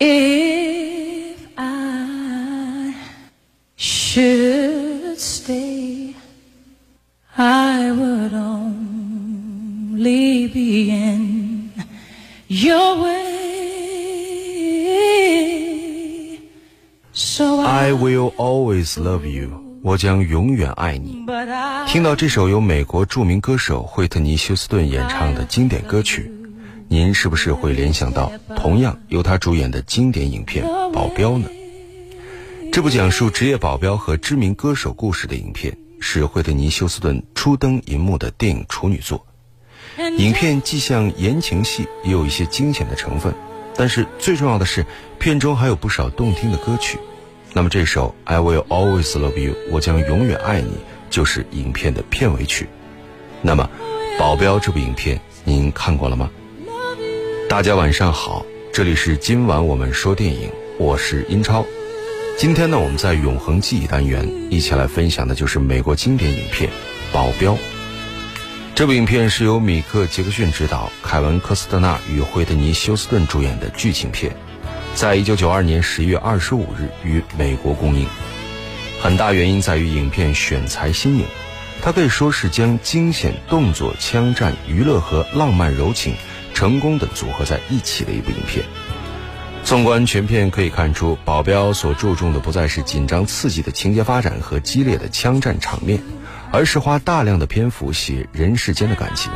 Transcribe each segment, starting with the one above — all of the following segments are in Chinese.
If I should stay, I would only be in your way. So I will always love you，我将永远爱你。听到这首由美国著名歌手惠特尼·休斯顿演唱的经典歌曲，您是不是会联想到同样由他主演的经典影片《保镖》呢？这部讲述职业保镖和知名歌手故事的影片，是惠特尼·休斯顿初登银幕的电影处女作。影片既像言情戏，也有一些惊险的成分，但是最重要的是，片中还有不少动听的歌曲。那么这首《I Will Always Love You》，我将永远爱你，就是影片的片尾曲。那么，《保镖》这部影片您看过了吗？大家晚上好，这里是今晚我们说电影，我是英超。今天呢，我们在永恒记忆单元一起来分享的就是美国经典影片《保镖》。这部影片是由米克·杰克逊执导，凯文·科斯特纳与惠特尼·休斯顿主演的剧情片，在一九九二年十一月二十五日于美国公映。很大原因在于影片选材新颖，它可以说是将惊险、动作、枪战、娱乐和浪漫柔情成功的组合在一起的一部影片。纵观全片可以看出，保镖所注重的不再是紧张刺激的情节发展和激烈的枪战场面，而是花大量的篇幅写人世间的感情。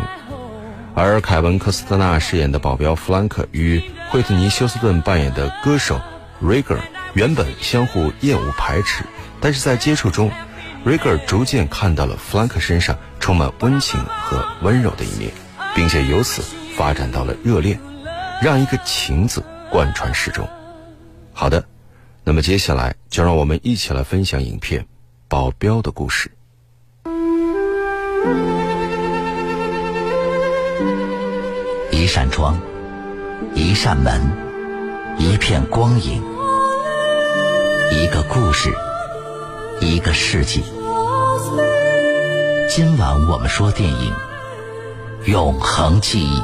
而凯文·科斯特纳饰演的保镖弗兰克与惠特尼·休斯顿扮演的歌手瑞格尔原本相互厌恶排斥，但是在接触中，瑞格尔逐渐看到了弗兰克身上充满温情和温柔的一面，并且由此发展到了热恋，让一个“情”字贯穿始终。好的，那么接下来就让我们一起来分享影片《保镖》的故事。一扇窗，一扇门，一片光影，一个故事，一个世纪。今晚我们说电影《永恒记忆》。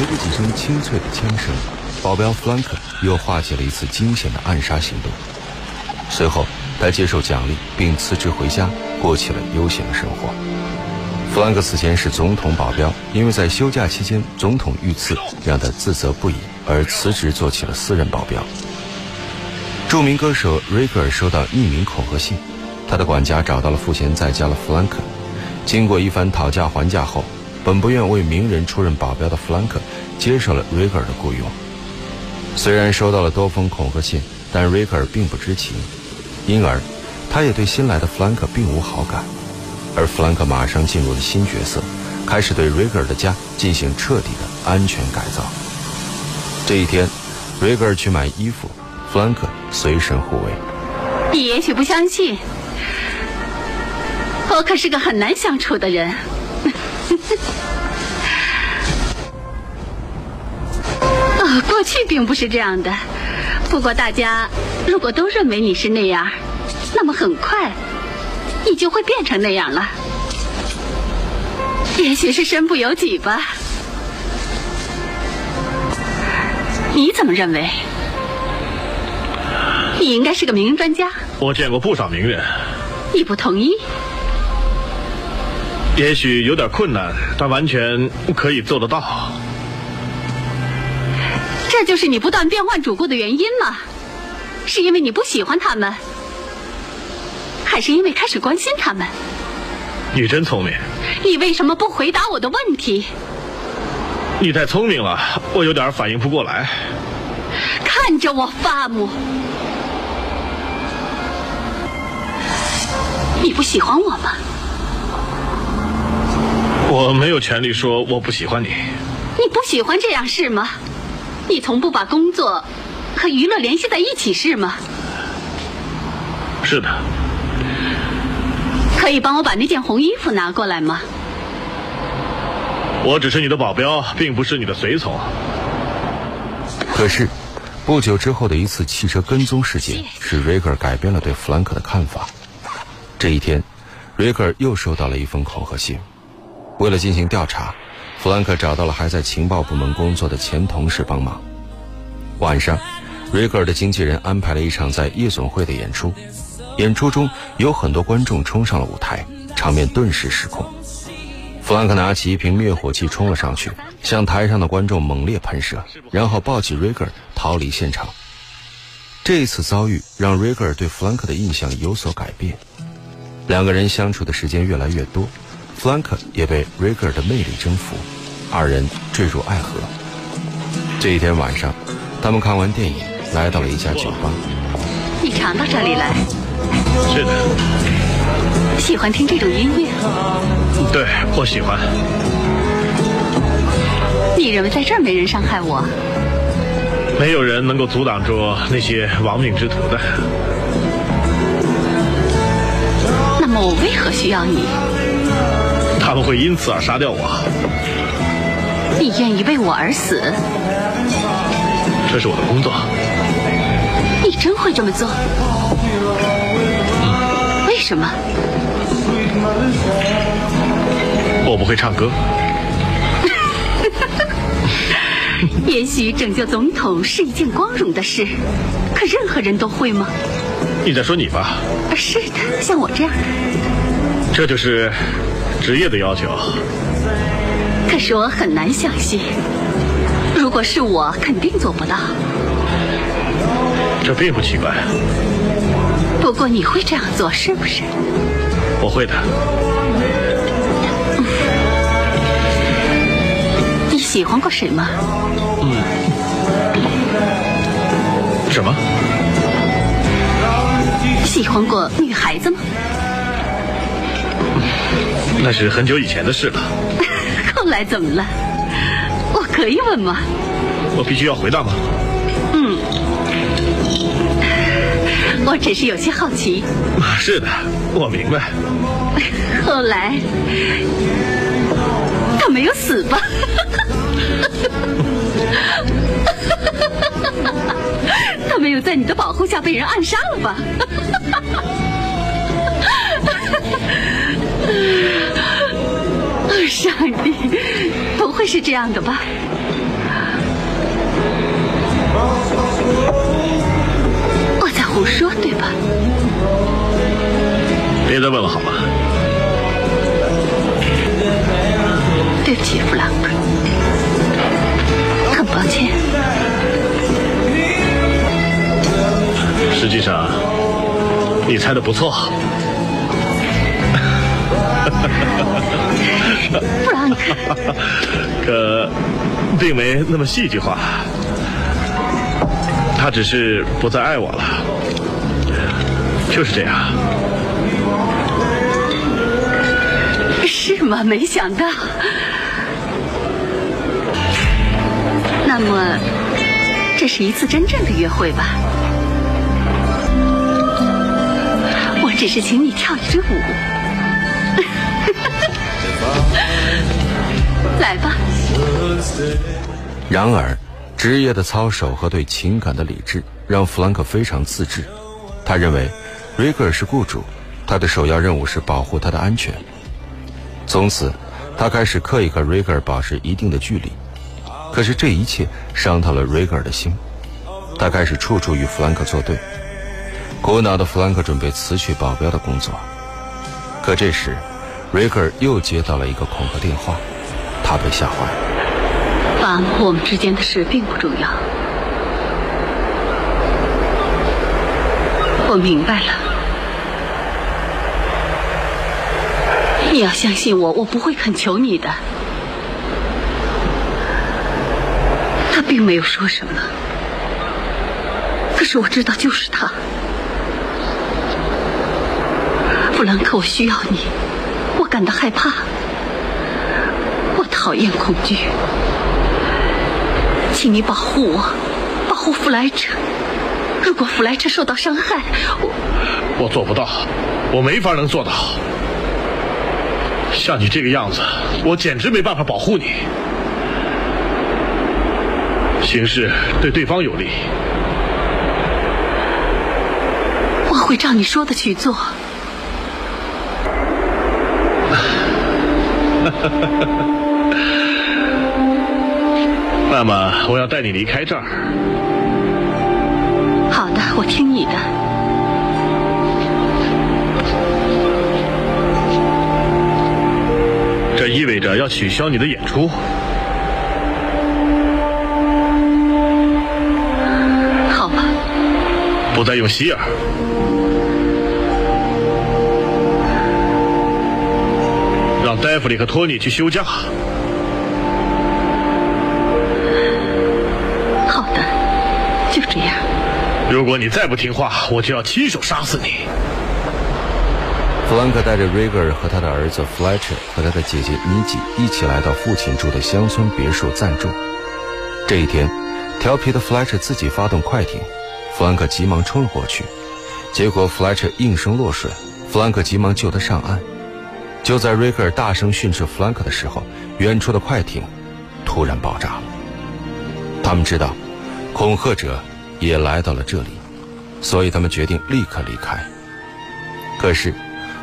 随着几声清脆的枪声，保镖弗兰克又化解了一次惊险的暗杀行动。随后，他接受奖励，并辞职回家，过起了悠闲的生活。弗兰克此前是总统保镖，因为在休假期间总统遇刺，让他自责不已，而辞职做起了私人保镖。著名歌手瑞格尔收到匿名恐吓信，他的管家找到了赋闲在家的弗兰克。经过一番讨价还价后，本不愿为名人出任保镖的弗兰克接受了瑞格尔的雇佣。虽然收到了多封恐吓信，但瑞格尔并不知情，因而他也对新来的弗兰克并无好感。而弗兰克马上进入了新角色，开始对瑞格尔的家进行彻底的安全改造。这一天，瑞格尔去买衣服，弗兰克随身护卫。你也许不相信，我可是个很难相处的人。哦，过去并不是这样的。不过大家如果都认为你是那样，那么很快你就会变成那样了。也许是身不由己吧。你怎么认为？你应该是个名人专家。我见过不少名人，你不同意？也许有点困难，但完全可以做得到。这就是你不断变换主顾的原因吗？是因为你不喜欢他们，还是因为开始关心他们？你真聪明，你为什么不回答我的问题？你太聪明了，我有点反应不过来。看着我发怒！你不喜欢我吗？我没有权利说我不喜欢你。你不喜欢这样是吗？你从不把工作和娱乐联系在一起是吗？是的，可以帮我把那件红衣服拿过来吗？我只是你的保镖，并不是你的随从。可是，不久之后的一次汽车跟踪事件，使瑞克改变了对弗兰克的看法。这一天，瑞克又收到了一封恐吓信。为了进行调查，弗兰克找到了还在情报部门工作的前同事帮忙。晚上，瑞克尔的经纪人安排了一场在夜总会的演出。演出中有很多观众冲上了舞台，场面顿时失控。弗兰克拿起一瓶灭火器冲了上去，向台上的观众猛烈喷射，然后抱起瑞格尔逃离现场。这次遭遇让瑞格尔对弗兰克的印象有所改变。两个人相处的时间越来越多，弗兰克也被瑞格尔的魅力征服，二人坠入爱河。这一天晚上，他们看完电影，来到了一家酒吧。你常到这里来？是的，喜欢听这种音乐？对，我喜欢。你认为在这儿没人伤害我？没有人能够阻挡住那些亡命之徒的。那么我为何需要你？他们会因此而杀掉我。你愿意为我而死？这是我的工作。你真会这么做？为什么？我不会唱歌。也许拯救总统是一件光荣的事，可任何人都会吗？你在说你吧？是的，像我这样的。这就是职业的要求。可是我很难相信，如果是我，肯定做不到。这并不奇怪。不过你会这样做，是不是？我会的。你喜欢过谁吗？嗯。什么？喜欢过女孩子吗？那是很久以前的事了。后来怎么了？我可以问吗？我必须要回答吗？嗯。我只是有些好奇。是的，我明白。后来他没有死吧？他没有在你的保护下被人暗杀了吧？上帝，不会是这样的吧？我在胡说，对吧？别再问了，好吗？对不起，弗兰克，很抱歉。实际上，你猜的不错。不让你看，可并没那么戏剧化。他只是不再爱我了，就是这样。是吗？没想到。那么，这是一次真正的约会吧？我只是请你跳一支舞。来吧。然而，职业的操守和对情感的理智让弗兰克非常自制。他认为，瑞格尔是雇主，他的首要任务是保护他的安全。从此，他开始刻意和瑞格尔保持一定的距离。可是这一切伤透了瑞格尔的心，他开始处处与弗兰克作对。苦恼的弗兰克准备辞去保镖的工作，可这时，瑞格尔又接到了一个恐吓电话，他被吓坏了。爸，我们之间的事并不重要。我明白了。你要相信我，我不会恳求你的。他并没有说什么，可是我知道就是他。弗兰克，我需要你，我感到害怕，讨厌恐惧，请你保护我，保护弗莱彻。如果弗莱彻受到伤害，我我做不到，我没法能做到。像你这个样子，我简直没办法保护你。形势对对方有利，我会照你说的去做。那么，我要带你离开这儿。好的，我听你的。这意味着要取消你的演出。好吧，不再用希尔。让戴弗里和托尼去休假。如果你再不听话，我就要亲手杀死你。弗兰克带着瑞格尔和他的儿子弗莱彻和他的姐姐妮吉一起来到父亲住的乡村别墅暂住。这一天，调皮的弗莱彻自己发动快艇，弗兰克急忙冲了过去，结果弗莱彻应声落水，弗兰克急忙救他上岸。就在瑞格尔大声训斥弗兰克的时候，远处的快艇突然爆炸了。他们知道，恐吓者也来到了这里，所以他们决定立刻离开。可是，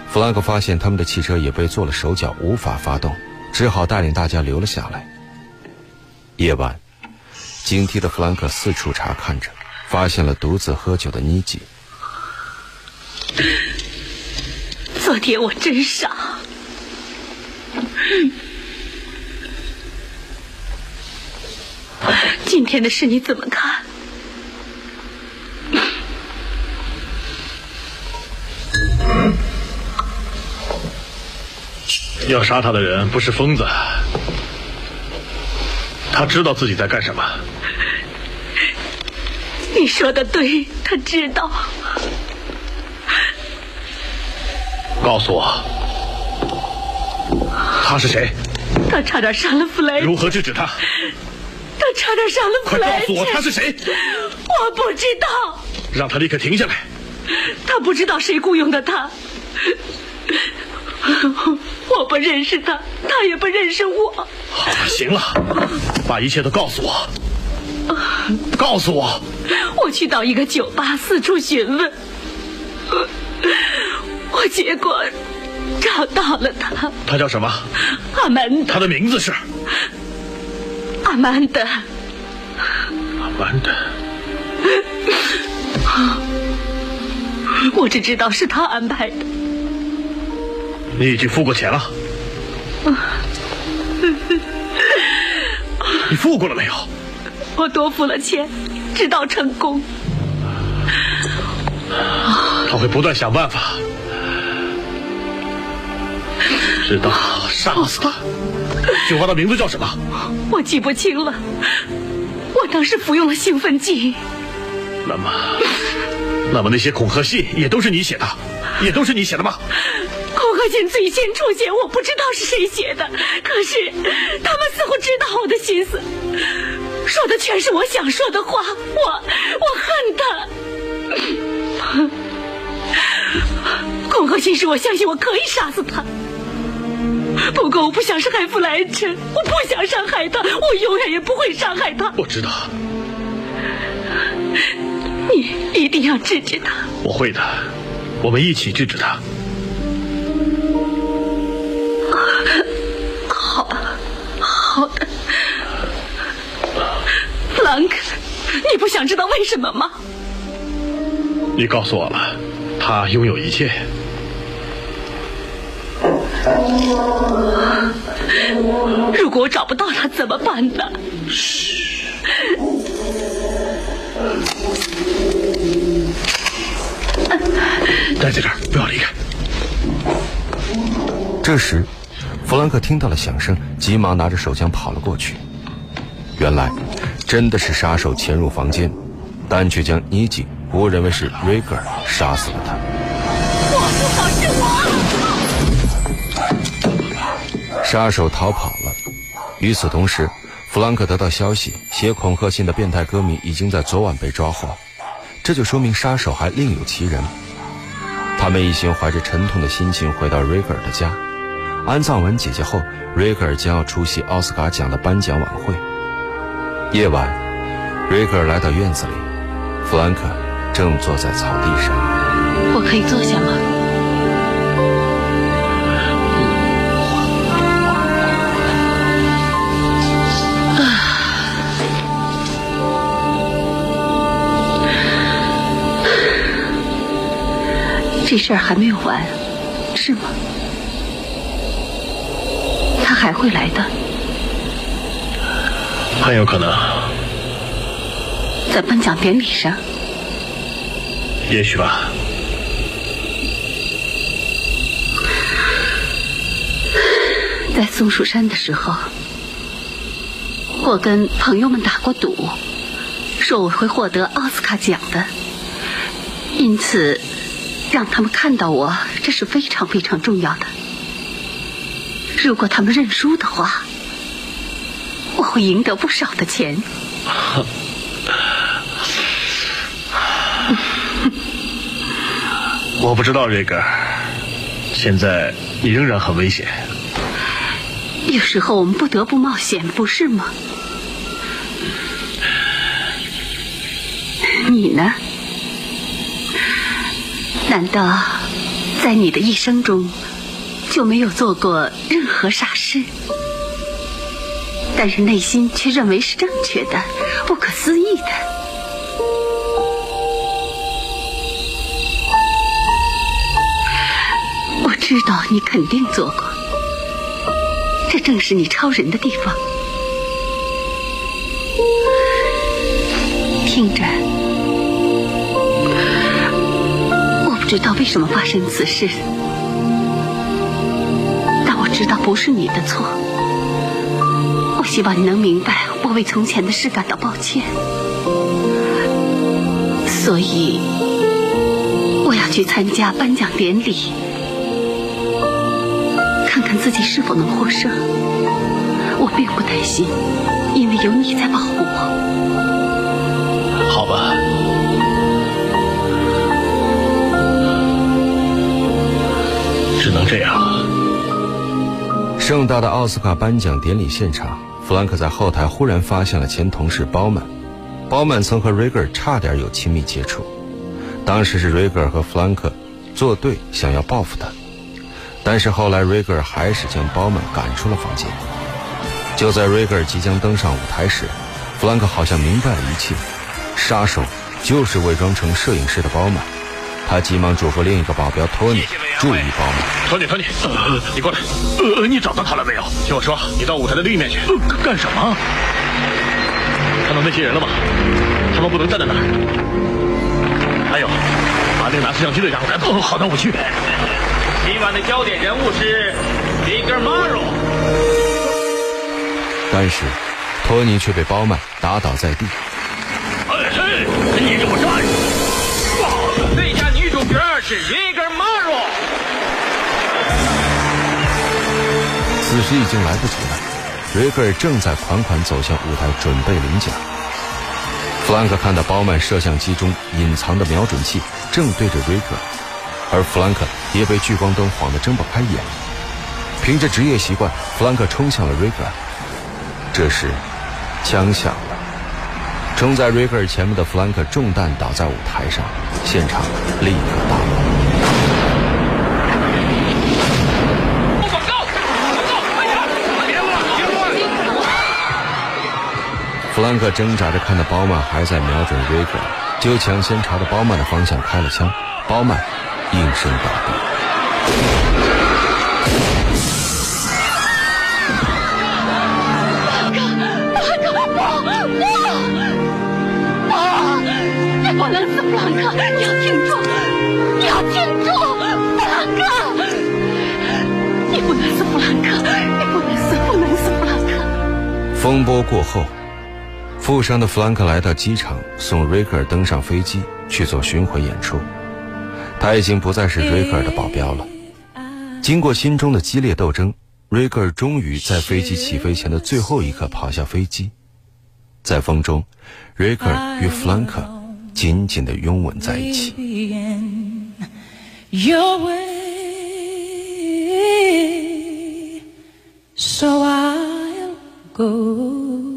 弗兰克发现他们的汽车也被做了手脚，无法发动，只好带领大家留了下来。夜晚，警惕的弗兰克四处查看着，发现了独自喝酒的妮吉。昨天我真傻。今天的事你怎么看？要杀他的人不是疯子，他知道自己在干什么。你说的对，他知道。告诉我，他是谁？他差点杀了弗莱。如何制止他？他差点杀了弗莱。快告诉我他是谁？我不知道。让他立刻停下来。他不知道谁雇佣的他。我不认识他，他也不认识我。好了，行了，把一切都告诉我。告诉我。我去到一个酒吧四处询问，我结果找到了他。他叫什么？阿曼达。他的名字是阿曼达。阿曼达。我只知道是他安排的。你已经付过钱了。你付过了没有？我多付了钱，直到成功。他会不断想办法，直到杀死他。菊花的名字叫什么？我记不清了。我当时服用了兴奋剂。那么，那么那些恐吓信也都是你写的，也都是你写的吗？恐吓信最先出现，我不知道是谁写的，可是他们似乎知道我的心思，说的全是我想说的话。我我恨他。恐吓信是我相信我可以杀死他，不过我不想伤害弗莱彻，我不想伤害他，我永远也不会伤害他。我知道。你一定要制止他。我会的，我们一起制止他。好，好的，弗兰克，你不想知道为什么吗？你告诉我了，他拥有一切。如果我找不到他怎么办呢？嘘。待在这儿，不要离开。这时，弗兰克听到了响声，急忙拿着手枪跑了过去。原来，真的是杀手潜入房间，但却将尼吉误认为是瑞格尔杀死了他。我不好是我。杀手逃跑了。与此同时，弗兰克得到消息，写恐吓信的变态歌迷已经在昨晚被抓获，这就说明杀手还另有其人。他们一行怀着沉痛的心情回到瑞格尔的家，安葬完姐姐后，瑞克尔将要出席奥斯卡奖的颁奖晚会。夜晚，瑞克尔来到院子里，弗兰克正坐在草地上。我可以坐下吗？啊，这事儿还没有完，是吗？他还会来的，很有可能，在颁奖典礼上。也许吧。在松树山的时候，我跟朋友们打过赌，说我会获得奥斯卡奖的，因此让他们看到我，这是非常非常重要的。如果他们认输的话，我会赢得不少的钱。我不知道，瑞格，现在你仍然很危险。有时候我们不得不冒险，不是吗？你呢？难道在你的一生中就没有做过任何傻事？但是内心却认为是正确的、不可思议的。我知道你肯定做过，这正是你超人的地方。听着，我不知道为什么发生此事，知道不是你的错。我希望你能明白，我为从前的事感到抱歉，所以我要去参加颁奖典礼，看看自己是否能获胜。我并不担心，因为有你在保护我。好吧，只能这样。盛大的奥斯卡颁奖典礼现场，弗兰克在后台忽然发现了前同事包曼。包曼曾和瑞格尔差点有亲密接触，当时是瑞格尔和弗兰克作对，想要报复他，但是后来瑞格尔还是将包曼赶出了房间。就在瑞格尔即将登上舞台时，弗兰克好像明白了一切，杀手就是伪装成摄影师的包曼。他急忙嘱咐另一个保镖托尼注意包曼。托尼，托尼，呃，你过来。呃，你找到他了没有？听我说，你到舞台的另一面去。呃，干什么？看到那些人了吗？他们不能站在那儿。还有，把那个拿摄像机的家伙赶走。哦，好的，我去。今晚的焦点人物是 Bigger Maro。但是，托尼却被包曼打倒在地。哎嘿，你给我站住！那家女主角是此时已经来不及了，瑞克尔正在款款走向舞台，准备领奖。弗兰克看到包曼摄像机中隐藏的瞄准器正对着瑞克尔，而弗兰克也被聚光灯晃得睁不开眼。凭着职业习惯，弗兰克冲向了瑞克尔。这时，枪响了，冲在瑞克尔前面的弗兰克中弹倒在舞台上，现场立刻大乱。弗兰克挣扎着看到包曼还在瞄准瑞格，就抢先朝着包曼的方向开了枪，包曼应声倒地。不能死，弗兰克！你要挺住，你要挺住，弗兰克！你不能死，弗兰克！你不能死，不能死，弗兰克！风波过后，负伤的弗兰克来到机场，送瑞克尔登上飞机去做巡回演出。他已经不再是瑞克尔的保镖了。经过心中的激烈斗争，瑞克尔终于在飞机起飞前的最后一刻跑下飞机。在风中，瑞克尔与弗兰克紧紧地拥吻在一起。Your way, so I'll go,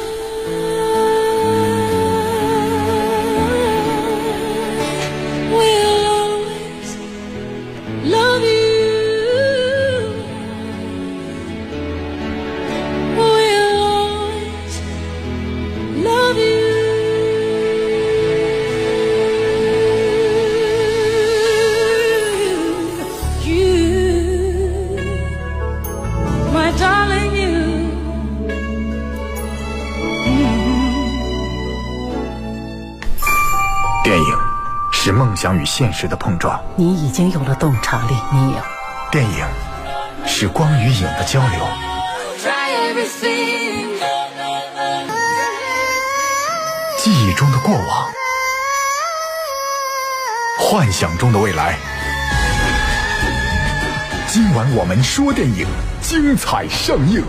与现实的碰撞。你已经有了洞察力，你有。电影是光与影的交流。记忆中的过往，幻想中的未来。今晚我们说电影，精彩上映。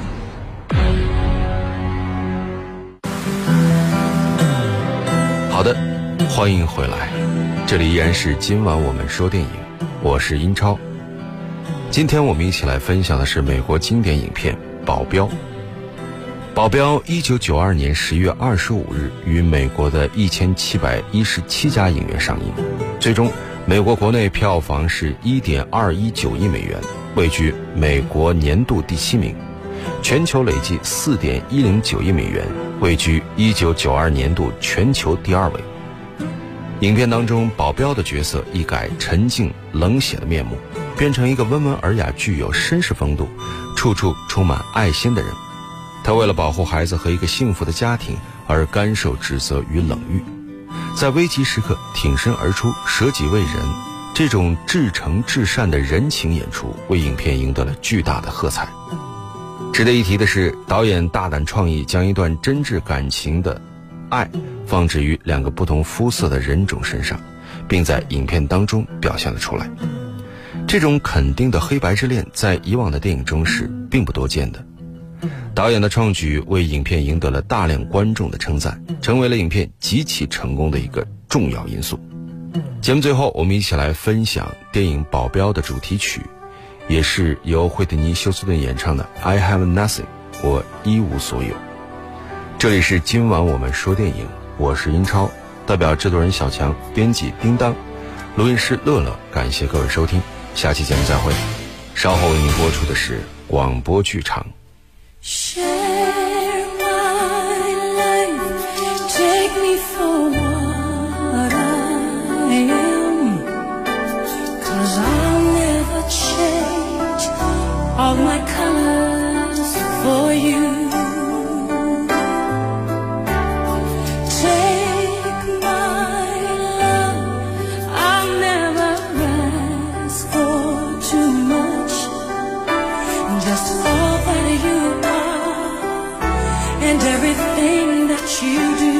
好的，欢迎回来，这里依然是今晚我们说电影，我是英超。今天我们一起来分享的是美国经典影片《保镖》。《保镖》一九九二年十月二十五日于美国的一千七百一十七家影院上映，最终美国国内票房是一点二一九亿美元，位居美国年度第七名；全球累计四点一零九亿美元，位居一九九二年度全球第二位。影片当中，保镖的角色一改沉静冷血的面目，变成一个温文尔雅、具有绅士风度、处处充满爱心的人。他为了保护孩子和一个幸福的家庭而甘受指责与冷遇，在危急时刻挺身而出，舍己为人。这种至诚至善的人情演出，为影片赢得了巨大的喝彩。值得一提的是，导演大胆创意，将一段真挚感情的爱放置于两个不同肤色的人种身上，并在影片当中表现了出来。这种肯定的黑白之恋，在以往的电影中是并不多见的。导演的创举为影片赢得了大量观众的称赞，成为了影片极其成功的一个重要因素。节目最后，我们一起来分享电影《保镖》的主题曲，也是由惠特尼·休斯顿演唱的《I Have Nothing》，我一无所有。这里是今晚我们说电影，我是英超，代表制作人小强、编辑叮当、录音师乐乐，感谢各位收听，下期节目再会。稍后为您播出的是广播剧场。谁 and everything that you do.